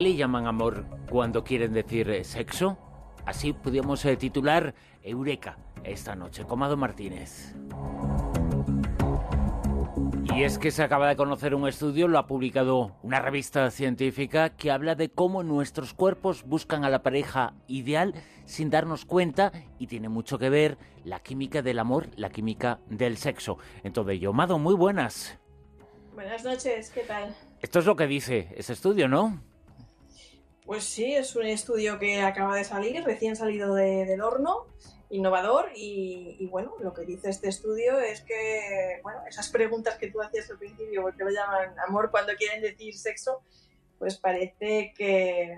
le llaman amor cuando quieren decir eh, sexo? Así podríamos eh, titular Eureka esta noche, Comado Martínez. Y es que se acaba de conocer un estudio, lo ha publicado una revista científica que habla de cómo nuestros cuerpos buscan a la pareja ideal sin darnos cuenta y tiene mucho que ver la química del amor, la química del sexo. En todo ello, Mado, muy buenas. Buenas noches, ¿qué tal? Esto es lo que dice ese estudio, ¿no? Pues sí, es un estudio que acaba de salir, recién salido del horno, innovador y, bueno, lo que dice este estudio es que, bueno, esas preguntas que tú hacías al principio, porque lo llaman amor cuando quieren decir sexo, pues parece que,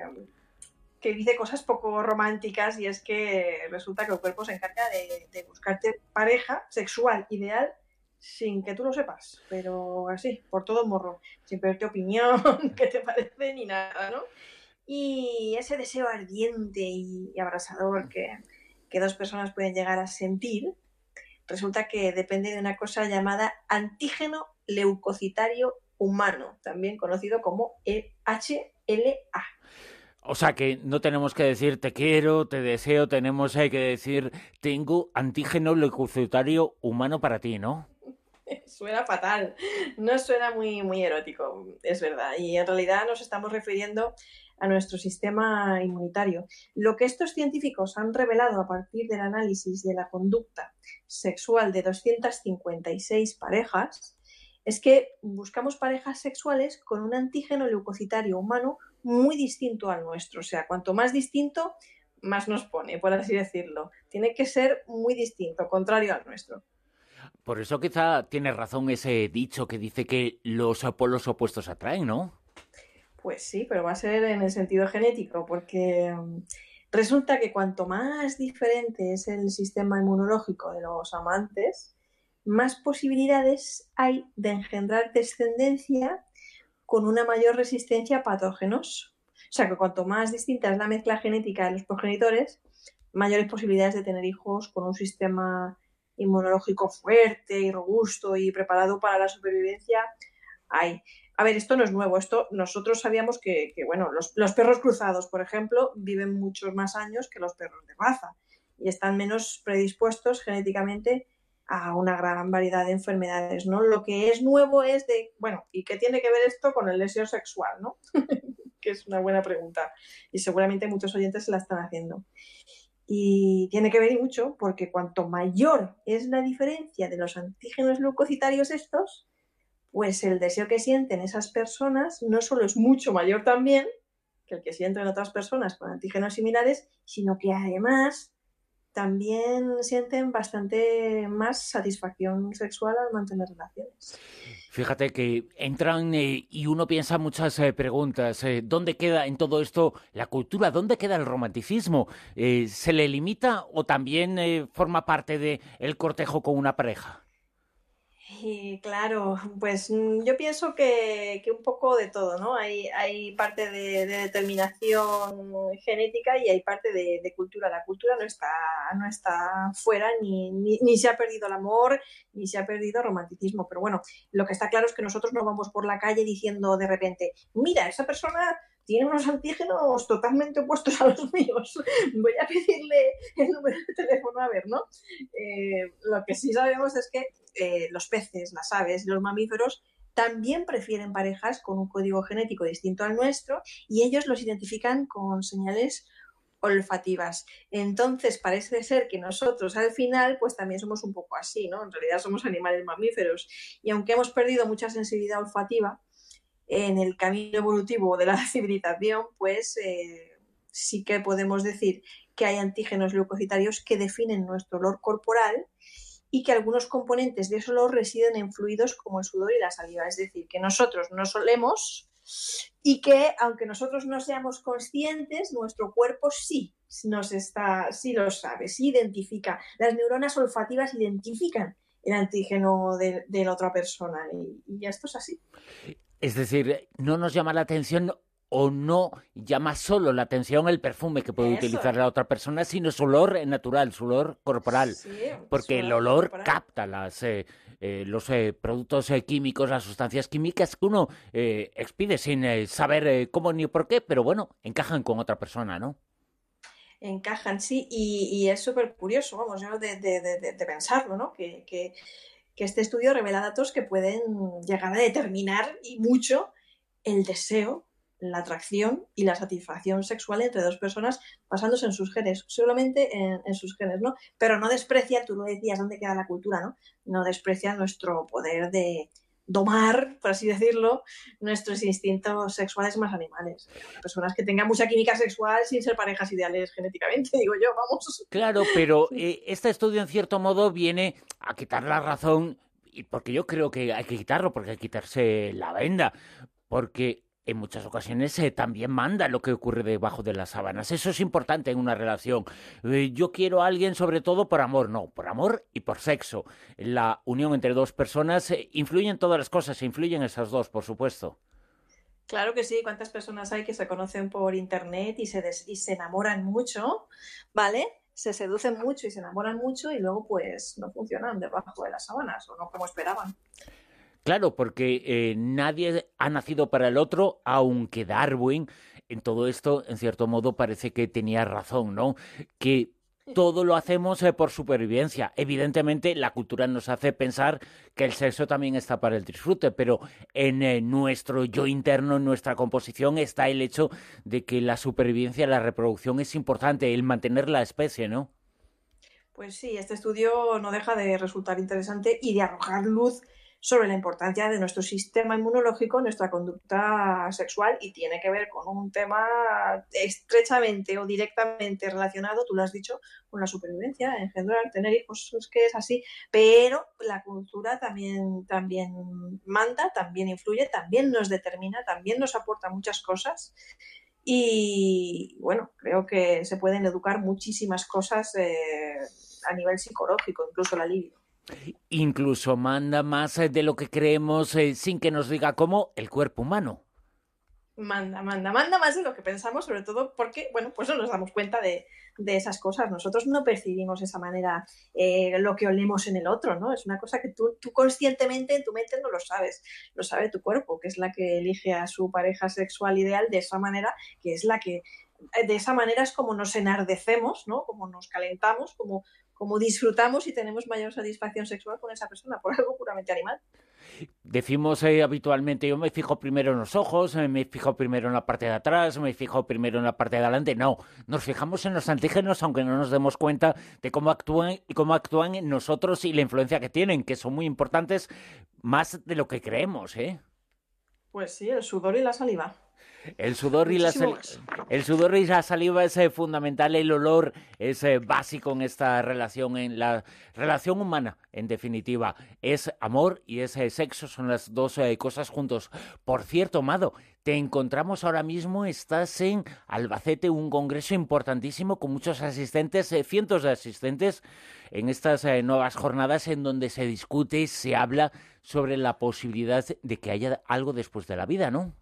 que dice cosas poco románticas y es que resulta que el cuerpo se encarga de, de buscarte pareja sexual ideal sin que tú lo sepas, pero así, por todo morro, sin pedirte opinión, qué te parece ni nada, ¿no? Y ese deseo ardiente y, abrasador que, dos personas pueden llegar a sentir, resulta que depende de una cosa llamada antígeno leucocitario humano, también conocido como HLA. O sea que no tenemos que decir te quiero, te deseo, tenemos que decir tengo antígeno leucocitario humano para ti, ¿no? suena fatal, no suena muy, muy erótico, es verdad. Y en realidad nos estamos refiriendo a nuestro sistema inmunitario. Lo que estos científicos han revelado a partir del análisis de la conducta sexual de 256 parejas es que buscamos parejas sexuales con un antígeno leucocitario humano muy distinto al nuestro. O sea, cuanto más distinto, más nos pone, por así decirlo. Tiene que ser muy distinto, contrario al nuestro. Por eso quizá tiene razón ese dicho que dice que los polos opuestos atraen, ¿no? Pues sí, pero va a ser en el sentido genético, porque mm, resulta que cuanto más diferente es el sistema inmunológico de los amantes, más posibilidades hay de engendrar descendencia con una mayor resistencia a patógenos. O sea que cuanto más distinta es la mezcla genética de los progenitores, mayores posibilidades de tener hijos con un sistema inmunológico fuerte y robusto y preparado para la supervivencia hay. A ver, esto no es nuevo, esto nosotros sabíamos que, bueno, los, perros cruzados, por ejemplo, viven muchos más años que los perros de raza y están menos predispuestos genéticamente a una gran variedad de enfermedades, ¿no? Lo que es nuevo es de, bueno, ¿y qué tiene que ver esto con el deseo sexual, ¿no? que es una buena pregunta y seguramente muchos oyentes se la están haciendo. Y tiene que ver mucho porque cuanto mayor es la diferencia de los antígenos leucocitarios estos, pues el deseo que sienten esas personas no solo es mucho mayor también que el que sienten otras personas con antígenos similares, sino que además también sienten bastante más satisfacción sexual al mantener relaciones. Fíjate que entran eh, y uno piensa muchas eh, preguntas. Eh, ¿Dónde queda en todo esto la cultura? ¿Dónde queda el romanticismo? ¿Se le limita o también forma parte del el cortejo con una pareja? Y claro, pues mm, yo pienso que, un poco de todo, ¿no? Hay, hay parte de, determinación genética y hay parte de, cultura. La cultura no está, no está fuera, ni, ni, se ha perdido el amor, ni se ha perdido el romanticismo. Pero bueno, lo que está claro es que nosotros no vamos por la calle diciendo de repente, mira, esa persona tiene unos antígenos totalmente opuestos a los míos. Voy a pedirle el número de teléfono a ver, ¿no? Eh, lo que sí sabemos es que eh, los peces, las aves los mamíferos también prefieren parejas con un código genético distinto al nuestro y ellos los identifican con señales olfativas. Entonces parece ser que nosotros al final pues también somos un poco así, ¿no? En realidad somos animales mamíferos y aunque hemos perdido mucha sensibilidad olfativa en el camino evolutivo de la civilización, pues eh, sí que podemos decir que hay antígenos leucocitarios que definen nuestro olor corporal y que algunos componentes de ese olor residen en fluidos como el sudor y la saliva. Es decir, que nosotros no solemos y que aunque nosotros no seamos conscientes, nuestro cuerpo sí nos está, sí lo sabe, sí identifica. Las neuronas olfativas identifican el antígeno de, la otra persona y, y esto es así. Es decir, no nos llama la atención o no llama solo la atención el perfume que puede utilizar la otra persona, sino su olor natural, su olor corporal. porque el olor capta las, eh, eh, los eh, productos químicos, las sustancias químicas que uno expide sin saber cómo ni por qué, pero bueno, encajan con otra persona, ¿no? Encajan, sí, y, es súper curioso, vamos, yo de, pensarlo, ¿no? Que, que, que este estudio revela datos que pueden llegar a determinar y mucho el deseo la atracción y la satisfacción sexual entre dos personas basándose en sus genes, solamente en, sus genes, ¿no? Pero no desprecia, tú lo decías, ¿dónde queda la cultura, no? No desprecia nuestro poder de domar, por así decirlo, nuestros instintos sexuales más animales. Personas que tengan mucha química sexual sin ser parejas ideales genéticamente, digo yo, vamos. Claro, pero eh, este estudio en cierto modo viene a quitar la razón, porque yo creo que hay que quitarlo, porque hay que quitarse la venda, porque en muchas ocasiones eh, también manda lo que ocurre debajo de las sábanas. Eso es importante en una relación. Eh, yo quiero a alguien sobre todo por amor, no, por amor y por sexo. La unión entre dos personas eh, influye en todas las cosas, influyen esas dos, por supuesto. Claro que sí, cuántas personas hay que se conocen por internet y se, y se enamoran mucho, ¿vale? Se seducen mucho y se enamoran mucho y luego pues no funcionan debajo de las sábanas o no como esperaban. Claro, porque eh, nadie ha nacido para el otro, aunque Darwin en todo esto, en cierto modo, parece que tenía razón, ¿no? Que todo lo hacemos eh, por supervivencia. Evidentemente, la cultura nos hace pensar que el sexo también está para el disfrute, pero en eh, nuestro yo interno, en nuestra composición, está el hecho de que la supervivencia, la reproducción es importante, el mantener la especie, ¿no? Pues sí, este estudio no deja de resultar interesante y de arrojar luz sobre la importancia de nuestro sistema inmunológico, nuestra conducta sexual y tiene que ver con un tema estrechamente o directamente relacionado, tú lo has dicho, con la supervivencia, engendrar, tener hijos, es que es así, pero la cultura también, también manda, también influye, también nos determina, también nos aporta muchas cosas. Y bueno, creo que se pueden educar muchísimas cosas eh, a nivel psicológico, incluso la libido. Incluso manda más eh, de lo que creemos eh, sin que nos diga cómo el cuerpo humano. Manda, manda, manda más de lo que pensamos, sobre todo porque, bueno, pues no nos damos cuenta de, esas cosas. Nosotros no percibimos de esa manera eh, lo que olemos en el otro, ¿no? Es una cosa que tú, tú conscientemente en tu mente no lo sabes, lo sabe tu cuerpo, que es la que elige a su pareja sexual ideal de esa manera, que es la que de esa manera es como nos enardecemos, ¿no? Como nos calentamos, como, como disfrutamos y tenemos mayor satisfacción sexual con esa persona, por algo puramente animal. Decimos eh, habitualmente, yo me fijo primero en los ojos, eh, me fijo primero en la parte de atrás, me fijo primero en la parte de adelante. No, nos fijamos en los antígenos aunque no nos demos cuenta de cómo actúan y cómo actúan en nosotros y la influencia que tienen, que son muy importantes más de lo que creemos, ¿eh? Pues sí, el sudor y la saliva. El sudor, y la el sudor y la saliva es eh, fundamental, el olor es eh, básico en esta relación, en la relación humana, en definitiva. Es amor y es eh, sexo, son las dos cosas juntos. Por cierto, Amado, te encontramos ahora mismo, estás en Albacete, un congreso importantísimo con muchos asistentes, cientos de asistentes, en estas nuevas jornadas en donde se discute, se habla sobre la posibilidad de que haya algo después de la vida, ¿no?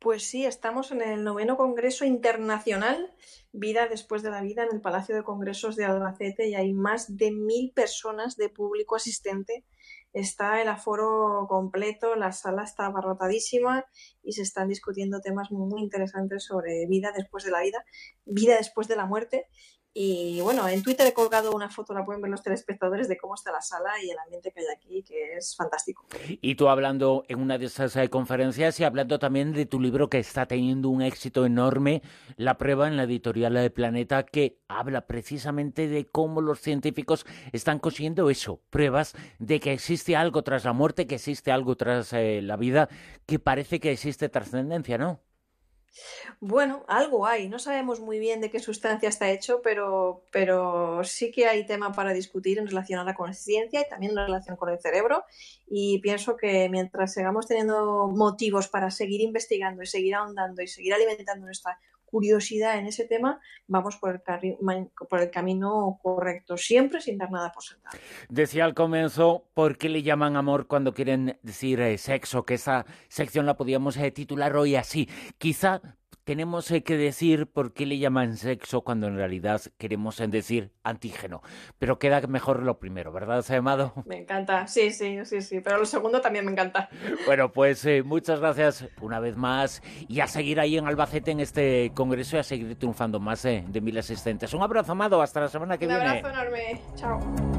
Pues sí, estamos en el noveno Congreso Internacional Vida después de la Vida en el Palacio de Congresos de Albacete y hay más de mil personas de público asistente. Está el aforo completo, la sala está abarrotadísima y se están discutiendo temas muy interesantes sobre vida después de la vida, vida después de la muerte y bueno, en Twitter he colgado una foto, la pueden ver los telespectadores, de cómo está la sala y el ambiente que hay aquí, que es fantástico. Y tú hablando en una de esas eh, conferencias y hablando también de tu libro que está teniendo un éxito enorme, La prueba en la editorial de Planeta, que habla precisamente de cómo los científicos están consiguiendo eso, pruebas de que existe algo tras la muerte, que existe algo tras eh, la vida, que parece que existe trascendencia, ¿no? Bueno, algo hay. No sabemos muy bien de qué sustancia está hecho, pero, pero sí que hay tema para discutir en relación a la conciencia y también en relación con el cerebro. Y pienso que mientras sigamos teniendo motivos para seguir investigando y seguir ahondando y seguir alimentando nuestra curiosidad en ese tema, vamos por el, por el camino correcto, siempre sin dar nada por sentado. Decía al comienzo, ¿por qué le llaman amor cuando quieren decir eh, sexo? Que esa sección la podíamos eh, titular hoy así. Quizá tenemos eh, que decir por qué le llaman sexo cuando en realidad queremos decir antígeno. Pero queda mejor lo primero, ¿verdad, Amado? Me encanta, sí, sí, sí, sí, pero lo segundo también me encanta. Bueno, pues eh, muchas gracias una vez más y a seguir ahí en Albacete en este congreso y a seguir triunfando más de mil asistentes. Un abrazo, Amado, hasta la semana que viene. Un abrazo enorme, chao.